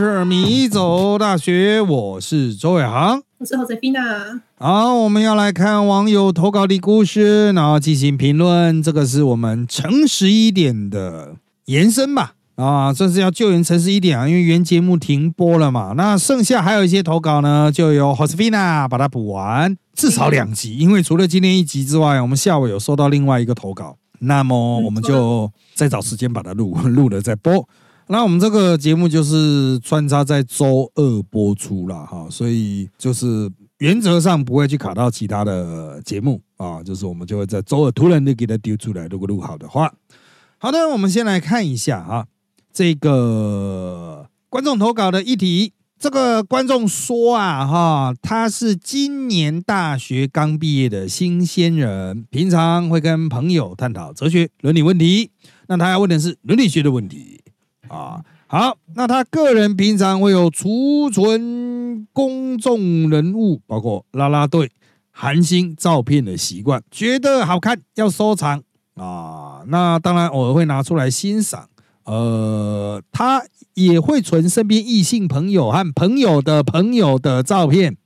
是迷走大学，我是周伟航。我是 Josefina。好，我们要来看网友投稿的故事，然后进行评论。这个是我们诚实一点的延伸吧？啊，这是要救援诚实一点啊，因为原节目停播了嘛。那剩下还有一些投稿呢，就由 Josefina 把它补完，至少两集。因为除了今天一集之外，我们下午有收到另外一个投稿，那么我们就再找时间把它录录了再播。那我们这个节目就是穿插在周二播出了哈，所以就是原则上不会去卡到其他的节目啊，就是我们就会在周二突然就给它丢出来，如果录好的话。好的，我们先来看一下哈，这个观众投稿的议题。这个观众说啊哈，他是今年大学刚毕业的新鲜人，平常会跟朋友探讨哲学、伦理问题。那他要问的是伦理学的问题。啊，好，那他个人平常会有储存公众人物，包括啦啦队、韩星照片的习惯，觉得好看要收藏啊。那当然偶尔会拿出来欣赏。呃，他也会存身边异性朋友和朋友的朋友的照片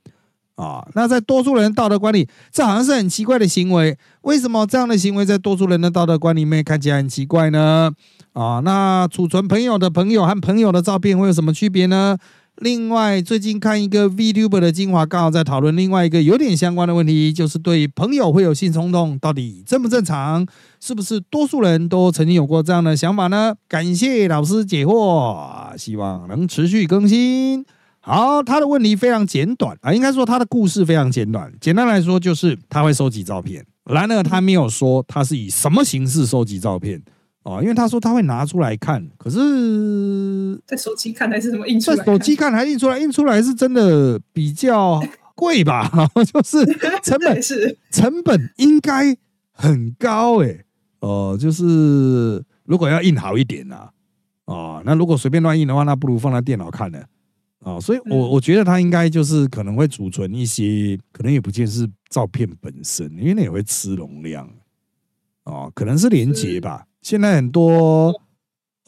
啊。那在多数人道德观里，这好像是很奇怪的行为。为什么这样的行为在多数人的道德观里面看起来很奇怪呢？啊，那储存朋友的朋友和朋友的照片会有什么区别呢？另外，最近看一个 VTuber 的精华，刚好在讨论另外一个有点相关的问题，就是对朋友会有性冲动，到底正不正常？是不是多数人都曾经有过这样的想法呢？感谢老师解惑，希望能持续更新。好，他的问题非常简短啊，应该说他的故事非常简短。简单来说，就是他会收集照片，然而他没有说他是以什么形式收集照片。啊，因为他说他会拿出来看，可是在手机看 还是什么印出来？在手机看还印出来，印出来是真的比较贵吧？就是成本 是成本应该很高诶。哦，就是如果要印好一点呐，哦，那如果随便乱印的话，那不如放在电脑看呢。哦，所以我我觉得他应该就是可能会储存一些，可能也不见是照片本身，因为那也会吃容量。哦，可能是连接吧。现在很多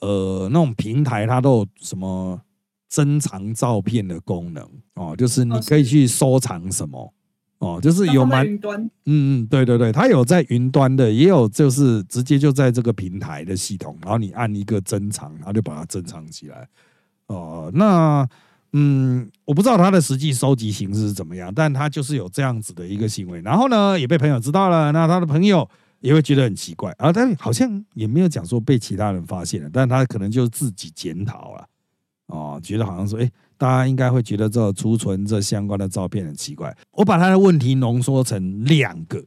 呃那种平台，它都有什么珍藏照片的功能哦，就是你可以去收藏什么哦，就是有蛮嗯嗯，对对对，它有在云端的，也有就是直接就在这个平台的系统，然后你按一个珍藏，然后就把它珍藏起来哦。那嗯，我不知道他的实际收集形式是怎么样，但他就是有这样子的一个行为，然后呢也被朋友知道了，那他的朋友。也会觉得很奇怪啊，但好像也没有讲说被其他人发现了，但他可能就是自己检讨了，哦，觉得好像说，哎，大家应该会觉得这储存这相关的照片很奇怪。我把他的问题浓缩成两个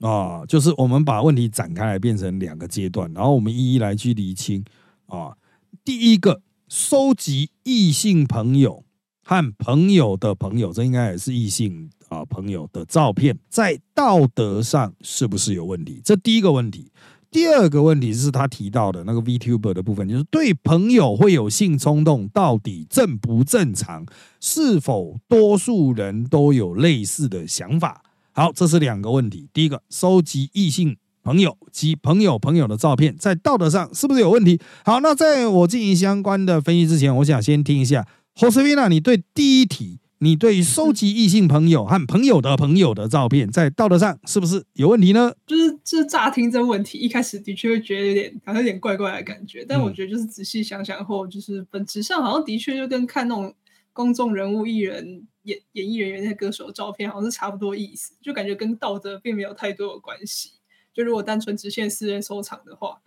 啊，就是我们把问题展开来变成两个阶段，然后我们一一来去理清啊。第一个，收集异性朋友和朋友的朋友，这应该也是异性。啊，朋友的照片在道德上是不是有问题？这第一个问题。第二个问题是他提到的那个 VTuber 的部分，就是对朋友会有性冲动，到底正不正常？是否多数人都有类似的想法？好，这是两个问题。第一个，收集异性朋友及朋友朋友的照片，在道德上是不是有问题？好，那在我进行相关的分析之前，我想先听一下 Josevina，你对第一题。你对于收集异性朋友和朋友的朋友的照片，在道德上是不是有问题呢？就是就是乍听这问题，一开始的确会觉得有点好像有点怪怪的感觉，但我觉得就是仔细想想后，就是本质上好像的确就跟看那种公众人物、艺人、演演艺人员、那些歌手的照片，好像是差不多意思，就感觉跟道德并没有太多的关系。就如果单纯只限私人收藏的话，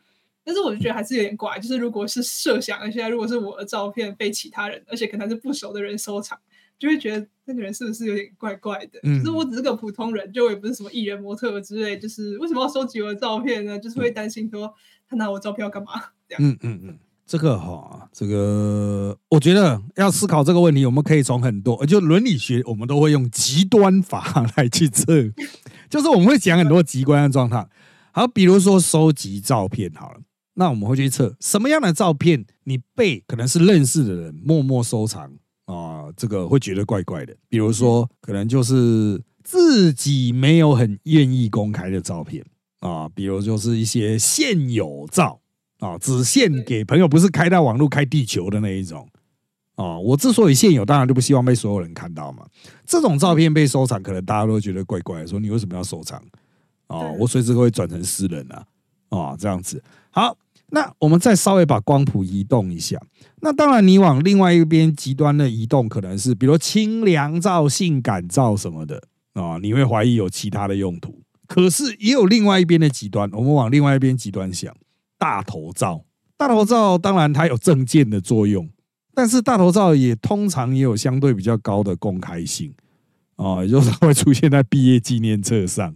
但是我就觉得还是有点怪。就是如果是设想一下，如果是我的照片被其他人，而且可能是不熟的人收藏。就会觉得那个人是不是有点怪怪的？就是我只是个普通人，就我也不是什么艺人模特之类，就是为什么要收集我的照片呢？就是会担心说他拿我照片要干嘛？这样。嗯嗯嗯，这个哈，这个我觉得要思考这个问题，我们可以从很多，就伦理学，我们都会用极端法 来去测，就是我们会讲很多极端的状态。好，比如说收集照片好了，那我们会去测什么样的照片，你被可能是认识的人默默收藏。啊，这个会觉得怪怪的。比如说，可能就是自己没有很愿意公开的照片啊，比如就是一些现有照啊，只献给朋友，不是开到网络开地球的那一种啊。我之所以现有，当然就不希望被所有人看到嘛。这种照片被收藏，可能大家都觉得怪怪的，说你为什么要收藏？哦，我随时会转成私人啊，哦，这样子。好，那我们再稍微把光谱移动一下。那当然，你往另外一边极端的移动，可能是比如清凉照、性感照什么的啊，你会怀疑有其他的用途。可是也有另外一边的极端，我们往另外一边极端想，大头照。大头照当然它有证件的作用，但是大头照也通常也有相对比较高的公开性啊，也就是会出现在毕业纪念册上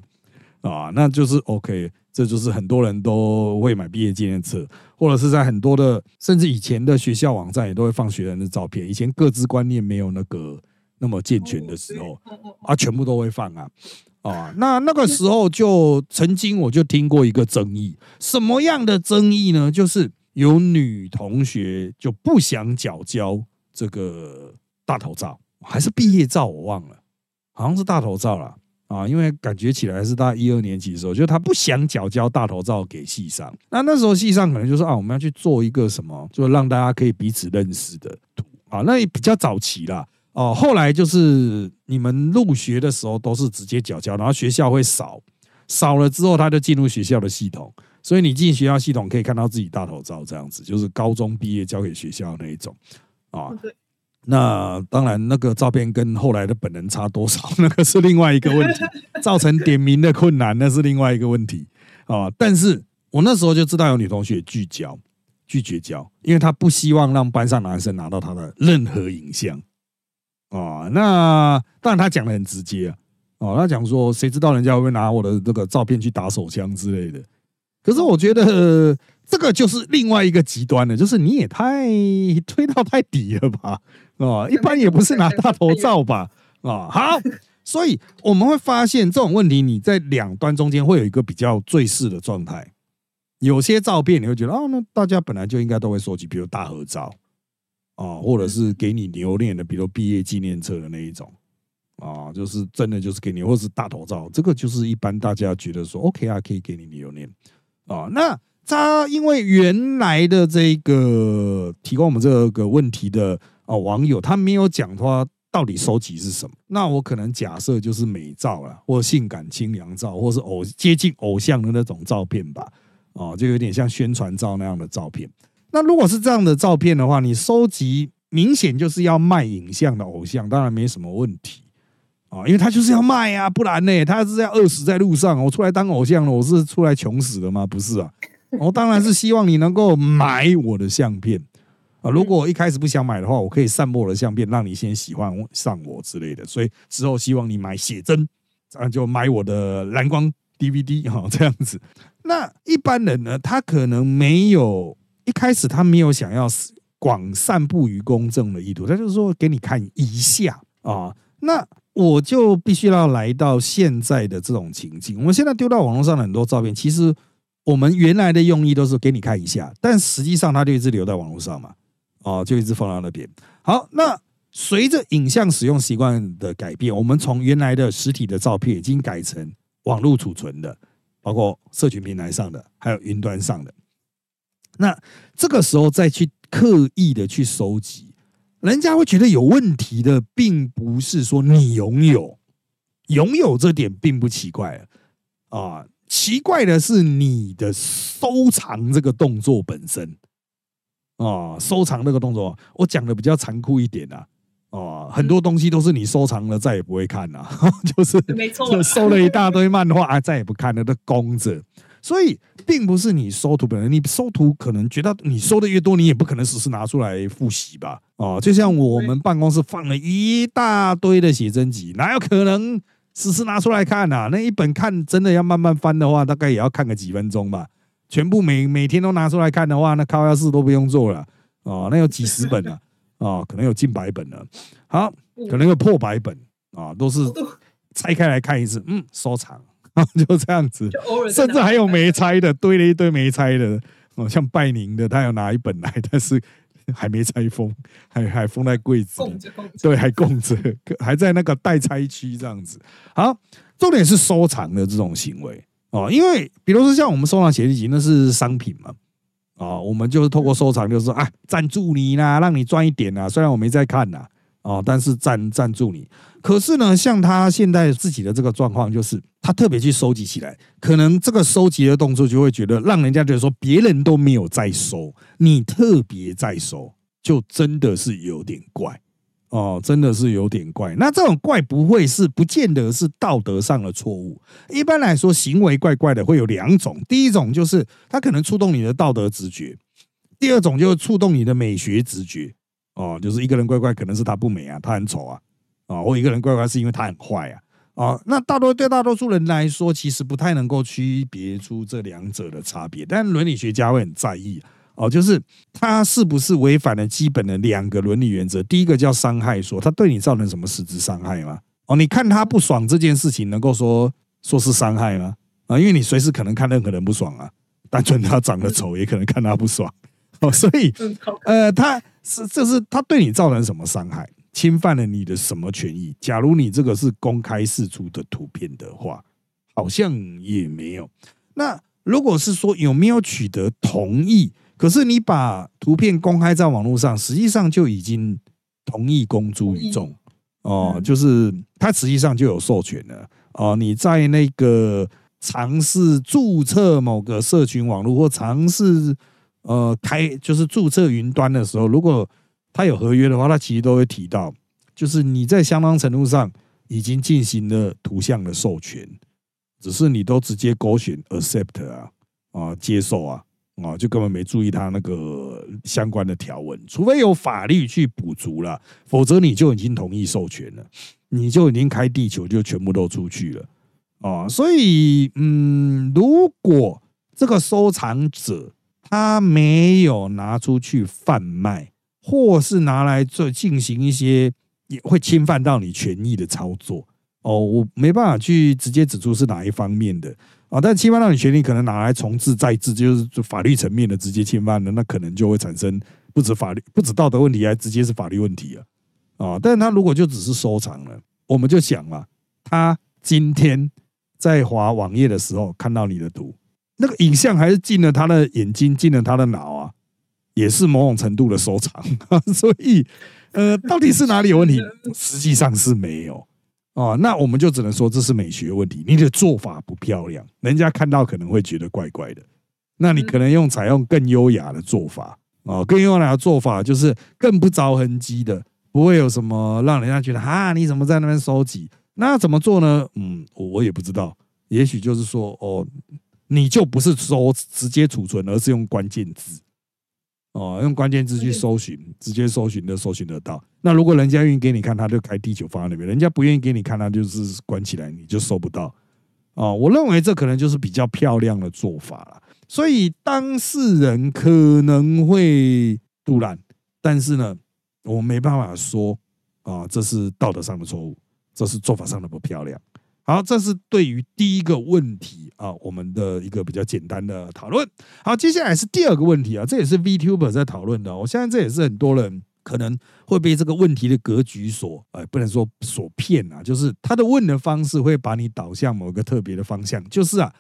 啊，那就是 OK。这就是很多人都会买毕业纪念册，或者是在很多的甚至以前的学校网站也都会放学生的照片。以前各自观念没有那个那么健全的时候，啊，全部都会放啊啊。那那个时候就曾经我就听过一个争议，什么样的争议呢？就是有女同学就不想缴交这个大头照，还是毕业照，我忘了，好像是大头照了。啊，因为感觉起来是大一二年级的时候，就他不想缴交大头照给系上。那那时候系上可能就说啊，我们要去做一个什么，就让大家可以彼此认识的图啊。那也比较早期啦。哦。后来就是你们入学的时候都是直接缴交，然后学校会扫，扫了之后他就进入学校的系统，所以你进学校系统可以看到自己大头照这样子，就是高中毕业交给学校那一种啊。那当然，那个照片跟后来的本人差多少，那个是另外一个问题，造成点名的困难，那是另外一个问题啊。但是我那时候就知道有女同学拒交，拒绝交，因为她不希望让班上男生拿到她的任何影像啊。那当然，她讲的很直接啊，哦，她讲说，谁知道人家会不会拿我的这个照片去打手枪之类的。可是我觉得这个就是另外一个极端的，就是你也太推到太底了吧。啊，一般也不是拿大头照吧？啊，好，所以我们会发现这种问题，你在两端中间会有一个比较最适的状态。有些照片你会觉得，哦，那大家本来就应该都会收集，比如大合照啊，或者是给你留念的，比如毕业纪念册的那一种啊，就是真的就是给你，或是大头照，这个就是一般大家觉得说 OK 啊，可以给你留念啊。那他因为原来的这个提供我们这个问题的。哦，网友他没有讲他到底收集是什么，那我可能假设就是美照了，或性感清凉照，或是偶接近偶像的那种照片吧，哦，就有点像宣传照那样的照片。那如果是这样的照片的话，你收集明显就是要卖影像的偶像，当然没什么问题啊，因为他就是要卖啊，不然呢，他是要饿死在路上。我出来当偶像了，我是出来穷死的吗？不是啊，我 当然是希望你能够买我的相片。啊，如果我一开始不想买的话，我可以散播我的相片，让你先喜欢上我之类的。所以之后希望你买写真，啊就买我的蓝光 DVD 哈，这样子。那一般人呢，他可能没有一开始他没有想要广散布于公众的意图，他就是说给你看一下啊。那我就必须要来到现在的这种情境。我们现在丢到网络上的很多照片，其实我们原来的用意都是给你看一下，但实际上它就一直留在网络上嘛。哦，就一直放到那边。好，那随着影像使用习惯的改变，我们从原来的实体的照片已经改成网络储存的，包括社群平台上的，还有云端上的。那这个时候再去刻意的去收集，人家会觉得有问题的，并不是说你拥有，拥有这点并不奇怪啊，奇怪的是你的收藏这个动作本身。哦，收藏这个动作，我讲的比较残酷一点啊。哦，很多东西都是你收藏了再也不会看了，就是没错，收了一大堆漫画啊，再也不看了，都供着。所以，并不是你收图本人，你收图可能觉得你收的越多，你也不可能时时拿出来复习吧？哦，就像我们办公室放了一大堆的写真集，哪有可能时时拿出来看啊？那一本看真的要慢慢翻的话，大概也要看个几分钟吧。全部每每天都拿出来看的话，那靠要事都不用做了哦。那有几十本了啊，可能有近百本了。好，可能有破百本啊，都是拆开来看一次，嗯，收藏，就这样子。甚至还有没拆的，堆了一堆没拆的哦，像拜宁的，他有拿一本来，但是还没拆封，还 还封在柜子里，对，还供着，还在那个待拆区这样子。好，重点是收藏的这种行为。哦，因为比如说像我们收藏显示器，那是商品嘛，啊，我们就是透过收藏，就是说啊，赞助你啦，让你赚一点啦，虽然我没在看呐，啊，但是赞赞助你。可是呢，像他现在自己的这个状况，就是他特别去收集起来，可能这个收集的动作就会觉得让人家觉得说别人都没有在收，你特别在收，就真的是有点怪哦，真的是有点怪。那这种怪不会是不见得是道德上的错误，一般来说行为怪怪的会有两种，第一种就是他可能触动你的道德直觉，第二种就是触动你的美学直觉哦，就是一个人怪怪，可能是他不美啊，他很丑啊。啊，或一个人怪怪是因为他很坏啊，啊，那大多对大多数人来说，其实不太能够区别出这两者的差别。但伦理学家会很在意哦，就是他是不是违反了基本的两个伦理原则。第一个叫伤害，说他对你造成什么实质伤害吗？哦，你看他不爽这件事情，能够说说是伤害吗？啊，因为你随时可能看任何人不爽啊，单纯他长得丑，也可能看他不爽哦，所以呃，他是这是他对你造成什么伤害？侵犯了你的什么权益？假如你这个是公开释出的图片的话，好像也没有。那如果是说有没有取得同意？可是你把图片公开在网络上，实际上就已经同意公诸于众哦，就是他实际上就有授权了哦。你在那个尝试注册某个社群网络或尝试呃开就是注册云端的时候，如果他有合约的话，他其实都会提到，就是你在相当程度上已经进行了图像的授权，只是你都直接勾选 accept 啊啊接受啊啊，就根本没注意他那个相关的条文，除非有法律去补足了，否则你就已经同意授权了，你就已经开地球就全部都出去了。啊，所以嗯，如果这个收藏者他没有拿出去贩卖。或是拿来做进行一些也会侵犯到你权益的操作哦，我没办法去直接指出是哪一方面的啊，但侵犯到你权利可能拿来重置再制，就是法律层面的直接侵犯的，那可能就会产生不止法律不止道德问题，还直接是法律问题啊啊！但是他如果就只是收藏了，我们就想嘛，他今天在滑网页的时候看到你的图，那个影像还是进了他的眼睛，进了他的脑啊。也是某种程度的收藏，所以，呃，到底是哪里有问题？实际上是没有哦。那我们就只能说这是美学问题，你的做法不漂亮，人家看到可能会觉得怪怪的。那你可能用采用更优雅的做法啊，更优雅的做法就是更不着痕迹的，不会有什么让人家觉得啊，你怎么在那边收集？那怎么做呢？嗯，我也不知道，也许就是说，哦，你就不是搜直接储存，而是用关键字。哦，用关键字去搜寻，直接搜寻都搜寻得到。那如果人家愿意给你看，他就开地球放在那边；人家不愿意给你看，他就是关起来，你就搜不到。哦，我认为这可能就是比较漂亮的做法了。所以当事人可能会杜烂，但是呢，我没办法说啊，这是道德上的错误，这是做法上的不漂亮。好，这是对于第一个问题啊，我们的一个比较简单的讨论。好，接下来是第二个问题啊，这也是 VTuber 在讨论的。我相信这也是很多人可能会被这个问题的格局所，呃，不能说所骗啊，就是他的问的方式会把你导向某个特别的方向，就是啊。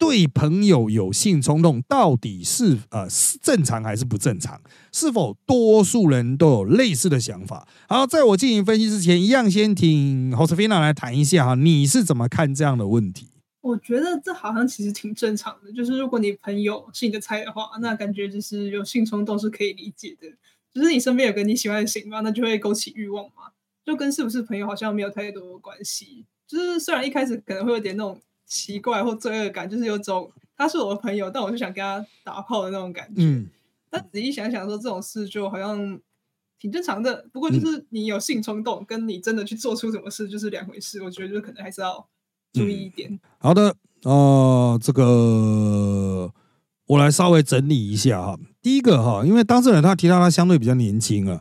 对朋友有性冲动到底是呃是正常还是不正常？是否多数人都有类似的想法？好，在我进行分析之前，一样先请 Josefina 来谈一下哈，你是怎么看这样的问题？我觉得这好像其实挺正常的，就是如果你朋友是你的菜的话，那感觉就是有性冲动是可以理解的。只是你身边有个你喜欢的型嘛，那就会勾起欲望嘛，就跟是不是朋友好像没有太多关系。就是虽然一开始可能会有点那种。奇怪或罪恶感，就是有种他是我的朋友，但我就想跟他打炮的那种感觉。嗯，但仔细想想，说这种事就好像挺正常的。不过就是你有性冲动，跟你真的去做出什么事就是两回事。我觉得就可能还是要注意一点。好的，呃，这个我来稍微整理一下哈。第一个哈，因为当事人他提到他相对比较年轻啊。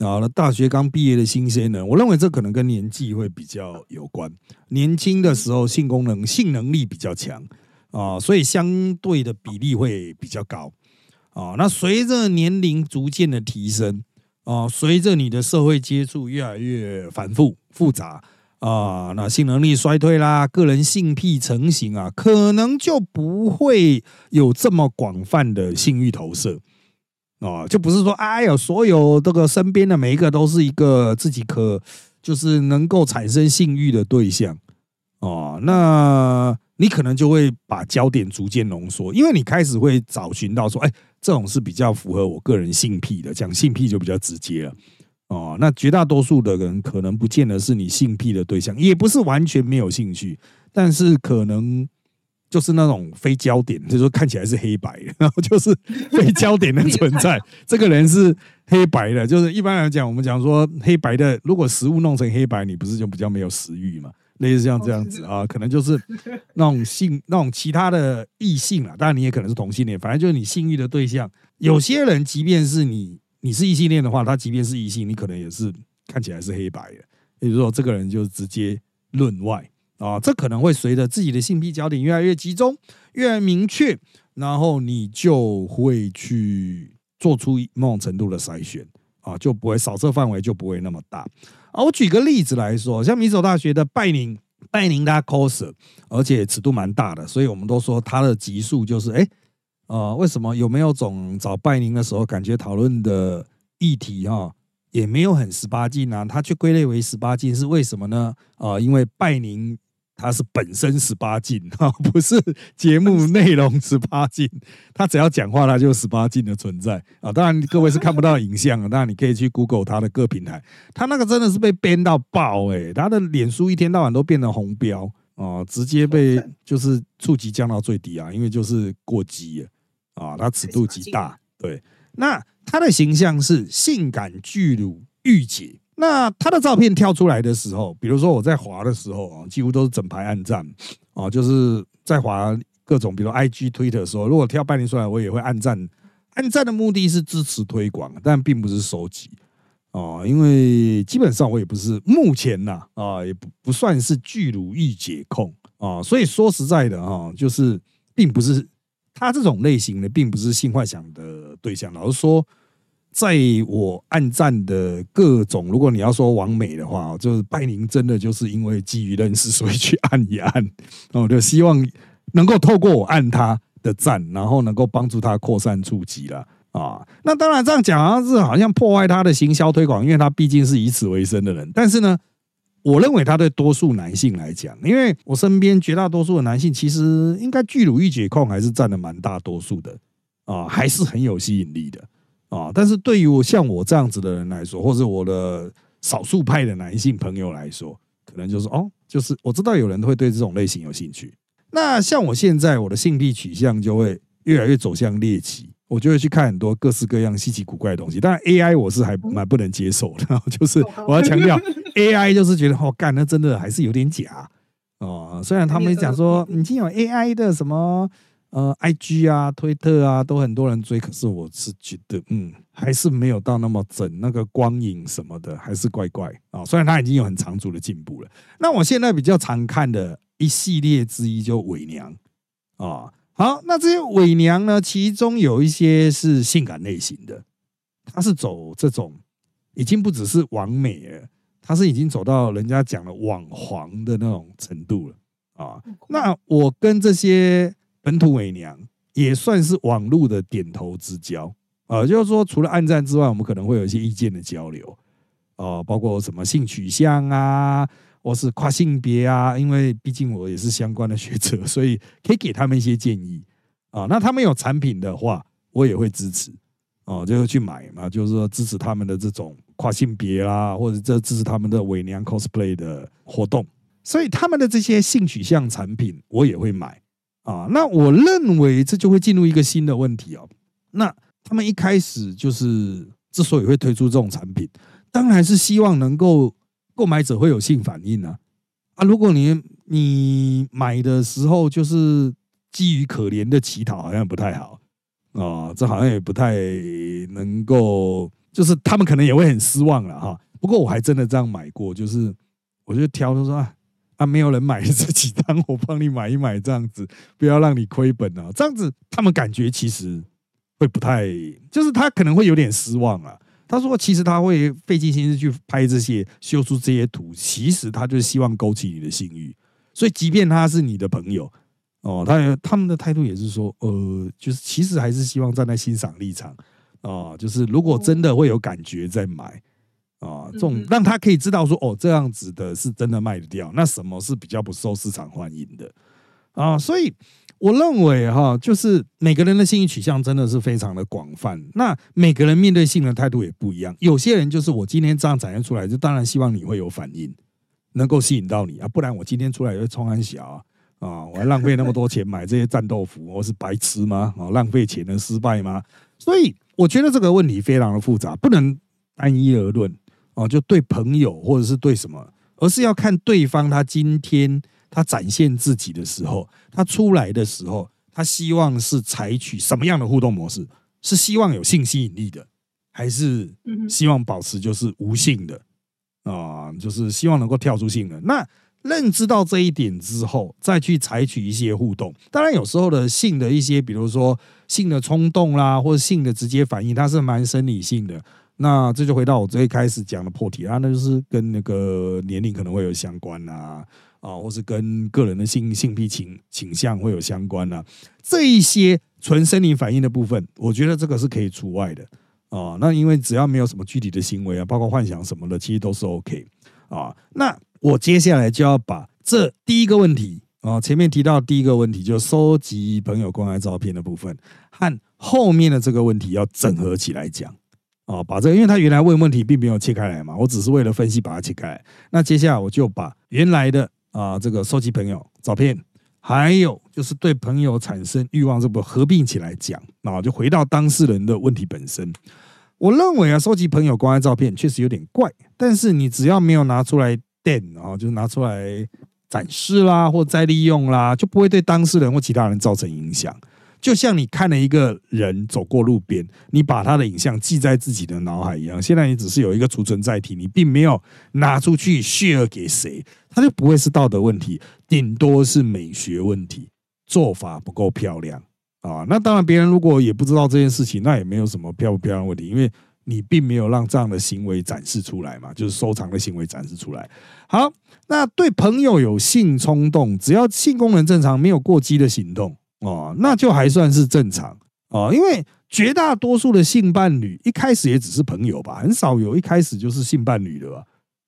啊，那大学刚毕业的新鲜人，我认为这可能跟年纪会比较有关。年轻的时候性功能、性能力比较强啊，所以相对的比例会比较高啊。那随着年龄逐渐的提升啊，随着你的社会接触越来越繁复复杂啊，那性能力衰退啦，个人性癖成型啊，可能就不会有这么广泛的性欲投射啊，就不是说哎呀，所有这个身边的每一个都是一个自己可就是能够产生性欲的对象哦，那你可能就会把焦点逐渐浓缩，因为你开始会找寻到说，哎，这种是比较符合我个人性癖的，讲性癖就比较直接了。哦，那绝大多数的人可能不见得是你性癖的对象，也不是完全没有兴趣，但是可能就是那种非焦点，就是说看起来是黑白，然后就是非焦点的存在。这个人是黑白的，就是一般来讲，我们讲说黑白的，如果食物弄成黑白，你不是就比较没有食欲嘛？类似像这样子啊，可能就是那种性、那种其他的异性啊，当然你也可能是同性恋，反正就是你性欲的对象。有些人，即便是你。你是异性恋的话，他即便是异性，你可能也是看起来是黑白的。也就是说，这个人就直接论外啊，这可能会随着自己的性癖焦点越来越集中、越明确，然后你就会去做出某种程度的筛选啊，就不会扫射范围就不会那么大。啊，我举个例子来说，像米索大学的拜宁拜宁拉 cos，而且尺度蛮大的，所以我们都说它的级数就是哎。啊，为什么有没有总找拜宁的时候，感觉讨论的议题哈也没有很十八禁啊？他却归类为十八禁是为什么呢？啊，因为拜宁他是本身十八禁啊，不是节目内容十八禁，他只要讲话他就十八禁的存在啊。当然各位是看不到影像啊，当然你可以去 Google 他的各平台，他那个真的是被编到爆哎，他的脸书一天到晚都变成红标啊，直接被就是触及降到最低啊，因为就是过激啊。啊，他尺度极大，对。那他的形象是性感巨乳御姐。那他的照片跳出来的时候，比如说我在滑的时候啊，几乎都是整排暗赞啊，就是在滑各种，比如 IG、Twitter 的时候，如果跳半年出来，我也会暗赞。暗赞的目的是支持推广，但并不是收集啊，因为基本上我也不是目前呐啊，也不不算是巨乳御姐控啊，所以说实在的哈，就是并不是。他这种类型的并不是性幻想的对象。老实说，在我暗赞的各种，如果你要说完美的话，就是拜宁真的就是因为基于认识，所以去按一按。我就希望能够透过我按他的赞，然后能够帮助他扩散触及了啊。那当然这样讲好像是好像破坏他的行销推广，因为他毕竟是以此为生的人。但是呢？我认为他对多数男性来讲，因为我身边绝大多数的男性，其实应该巨乳欲解控还是占了蛮大多数的啊，还是很有吸引力的啊。但是对于我像我这样子的人来说，或者我的少数派的男性朋友来说，可能就是哦，就是我知道有人会对这种类型有兴趣。那像我现在我的性癖取向就会越来越走向猎奇。我就会去看很多各式各样稀奇古怪的东西，当然 AI 我是还蛮不能接受的，就是我要强调 AI 就是觉得哦干那真的还是有点假哦。虽然他们讲说已经有 AI 的什么呃 IG 啊、推特啊都很多人追，可是我是觉得嗯还是没有到那么整，那个光影什么的还是怪怪啊。虽然它已经有很长足的进步了，那我现在比较常看的一系列之一就伪娘啊。好，那这些伪娘呢？其中有一些是性感类型的，她是走这种已经不只是完美了，她是已经走到人家讲的网黄的那种程度了啊。那我跟这些本土伪娘也算是网络的点头之交啊，就是说除了暗战之外，我们可能会有一些意见的交流啊，包括什么性取向啊。我是跨性别啊，因为毕竟我也是相关的学者，所以可以给他们一些建议啊。那他们有产品的话，我也会支持哦，就会去买嘛，就是说支持他们的这种跨性别啦，或者这支持他们的伪娘 cosplay 的活动。所以他们的这些性取向产品，我也会买啊。那我认为这就会进入一个新的问题哦。那他们一开始就是之所以会推出这种产品，当然是希望能够。购买者会有性反应啊啊！如果你你买的时候就是基于可怜的乞讨，好像不太好啊，这好像也不太能够，就是他们可能也会很失望了哈。不过我还真的这样买过，就是我就挑，他说啊啊，没有人买这几张，我帮你买一买，这样子不要让你亏本啊。这样子他们感觉其实会不太，就是他可能会有点失望啊。他说其实他会费尽心思去拍这些、修出这些图，其实他就是希望勾起你的性欲。所以，即便他是你的朋友，哦，他他们的态度也是说，呃，就是其实还是希望站在欣赏立场，啊，就是如果真的会有感觉再买，啊，这种让他可以知道说，哦，这样子的是真的卖得掉，那什么是比较不受市场欢迎的，啊，所以。我认为哈，就是每个人的性欲取向真的是非常的广泛，那每个人面对性的态度也不一样。有些人就是我今天这样展现出来，就当然希望你会有反应，能够吸引到你啊，不然我今天出来就冲安小啊，啊，我还浪费那么多钱买这些战斗服，我是白痴吗？啊，浪费钱能失败吗？所以我觉得这个问题非常的复杂，不能单一而论啊，就对朋友或者是对什么，而是要看对方他今天。他展现自己的时候，他出来的时候，他希望是采取什么样的互动模式？是希望有性吸引力的，还是希望保持就是无性的啊？就是希望能够跳出性的。那认知到这一点之后，再去采取一些互动。当然，有时候的性的一些，比如说性的冲动啦，或者性的直接反应，它是蛮生理性的。那这就回到我最开始讲的破题啊，那就是跟那个年龄可能会有相关啊。啊，或是跟个人的性性癖倾倾向会有相关呢？这一些纯生理反应的部分，我觉得这个是可以除外的啊。那因为只要没有什么具体的行为啊，包括幻想什么的，其实都是 OK 啊。那我接下来就要把这第一个问题啊，前面提到第一个问题，就收集朋友公开照片的部分，和后面的这个问题要整合起来讲哦。把这个，因为他原来问问题并没有切开来嘛，我只是为了分析把它切开来。那接下来我就把原来的。啊，这个收集朋友照片，还有就是对朋友产生欲望，这不合并起来讲啊？就回到当事人的问题本身。我认为啊，收集朋友公开照片确实有点怪，但是你只要没有拿出来垫啊，就是拿出来展示啦，或再利用啦，就不会对当事人或其他人造成影响。就像你看了一个人走过路边，你把他的影像记在自己的脑海一样。现在你只是有一个储存载体，你并没有拿出去 share 给谁，他就不会是道德问题，顶多是美学问题，做法不够漂亮啊。那当然，别人如果也不知道这件事情，那也没有什么漂不漂亮问题，因为你并没有让这样的行为展示出来嘛，就是收藏的行为展示出来。好，那对朋友有性冲动，只要性功能正常，没有过激的行动。哦，那就还算是正常哦，因为绝大多数的性伴侣一开始也只是朋友吧，很少有一开始就是性伴侣的吧？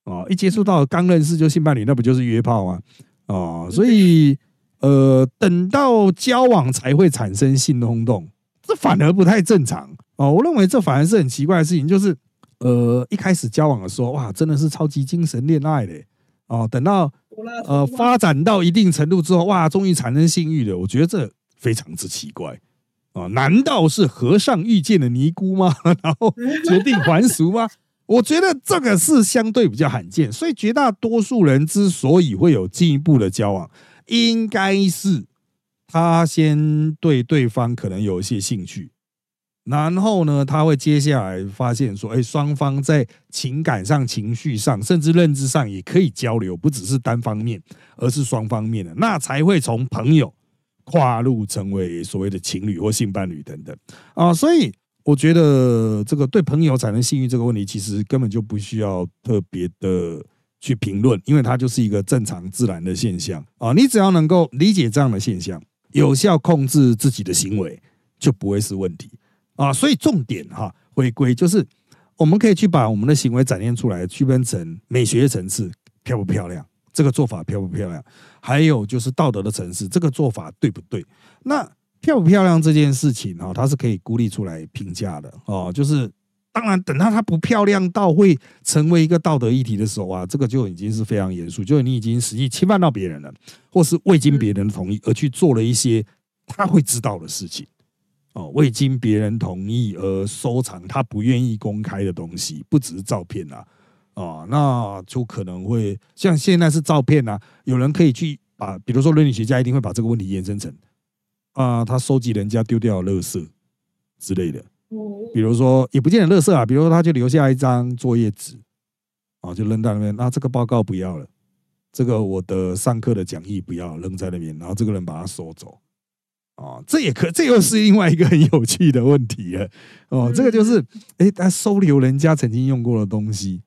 哦，一接触到刚认识就性伴侣，那不就是约炮吗？哦，所以呃，等到交往才会产生性冲动，这反而不太正常哦。我认为这反而是很奇怪的事情，就是呃，一开始交往的时候，哇，真的是超级精神恋爱的哦，等到呃发展到一定程度之后，哇，终于产生性欲了，我觉得这。非常之奇怪啊！难道是和尚遇见了尼姑吗？然后决定还俗吗？我觉得这个是相对比较罕见，所以绝大多数人之所以会有进一步的交往，应该是他先对对方可能有一些兴趣，然后呢，他会接下来发现说，哎，双方在情感上、情绪上，甚至认知上也可以交流，不只是单方面，而是双方面的，那才会从朋友。跨入成为所谓的情侣或性伴侣等等啊，所以我觉得这个对朋友产生性欲这个问题，其实根本就不需要特别的去评论，因为它就是一个正常自然的现象啊。你只要能够理解这样的现象，有效控制自己的行为，就不会是问题啊。所以重点哈，回归就是我们可以去把我们的行为展现出来，区分成美学层次漂不漂亮。这个做法漂不漂亮？还有就是道德的层次，这个做法对不对？那漂不漂亮这件事情啊，它是可以孤立出来评价的哦。就是当然，等到它不漂亮到会成为一个道德议题的时候啊，这个就已经是非常严肃，就是你已经实际侵犯到别人了，或是未经别人同意而去做了一些他会知道的事情哦。未经别人同意而收藏他不愿意公开的东西，不只是照片啊。啊，那就可能会像现在是照片啊，有人可以去把，比如说伦理学家一定会把这个问题延伸成啊，他收集人家丢掉的垃圾之类的，比如说也不见得垃圾啊，比如说他就留下一张作业纸啊，就扔在那边，那这个报告不要了，这个我的上课的讲义不要扔在那边，然后这个人把它收走。哦，这也可，这又是另外一个很有趣的问题了。哦，这个就是，哎，他收留人家曾经用过的东西，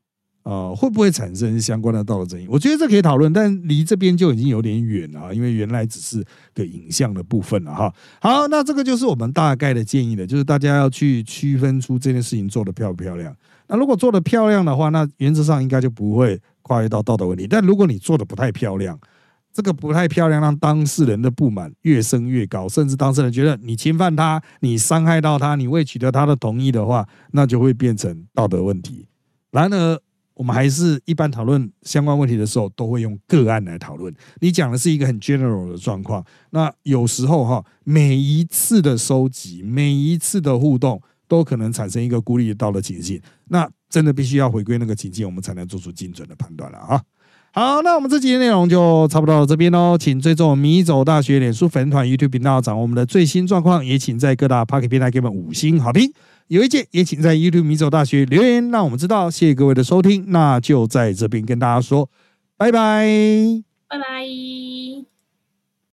啊，会不会产生相关的道德争议？我觉得这可以讨论，但离这边就已经有点远了，因为原来只是个影像的部分了哈。好，那这个就是我们大概的建议了，就是大家要去区分出这件事情做的漂不漂亮。那如果做的漂亮的话，那原则上应该就不会跨越到道德问题。但如果你做的不太漂亮，这个不太漂亮，让当事人的不满越升越高，甚至当事人觉得你侵犯他、你伤害到他、你未取得他的同意的话，那就会变成道德问题。然而，我们还是一般讨论相关问题的时候，都会用个案来讨论。你讲的是一个很 general 的状况，那有时候哈，每一次的收集、每一次的互动，都可能产生一个孤立到的情境。那真的必须要回归那个情境，我们才能做出精准的判断了啊。好，那我们这集的内容就差不多到这边喽。请追踪迷走大学脸书粉团、YouTube 频道，掌握我们的最新状况。也请在各大 Pocket 平台给我们五星好评。有意见也请在 YouTube 迷走大学留言，让我们知道。谢谢各位的收听，那就在这边跟大家说拜拜，拜拜。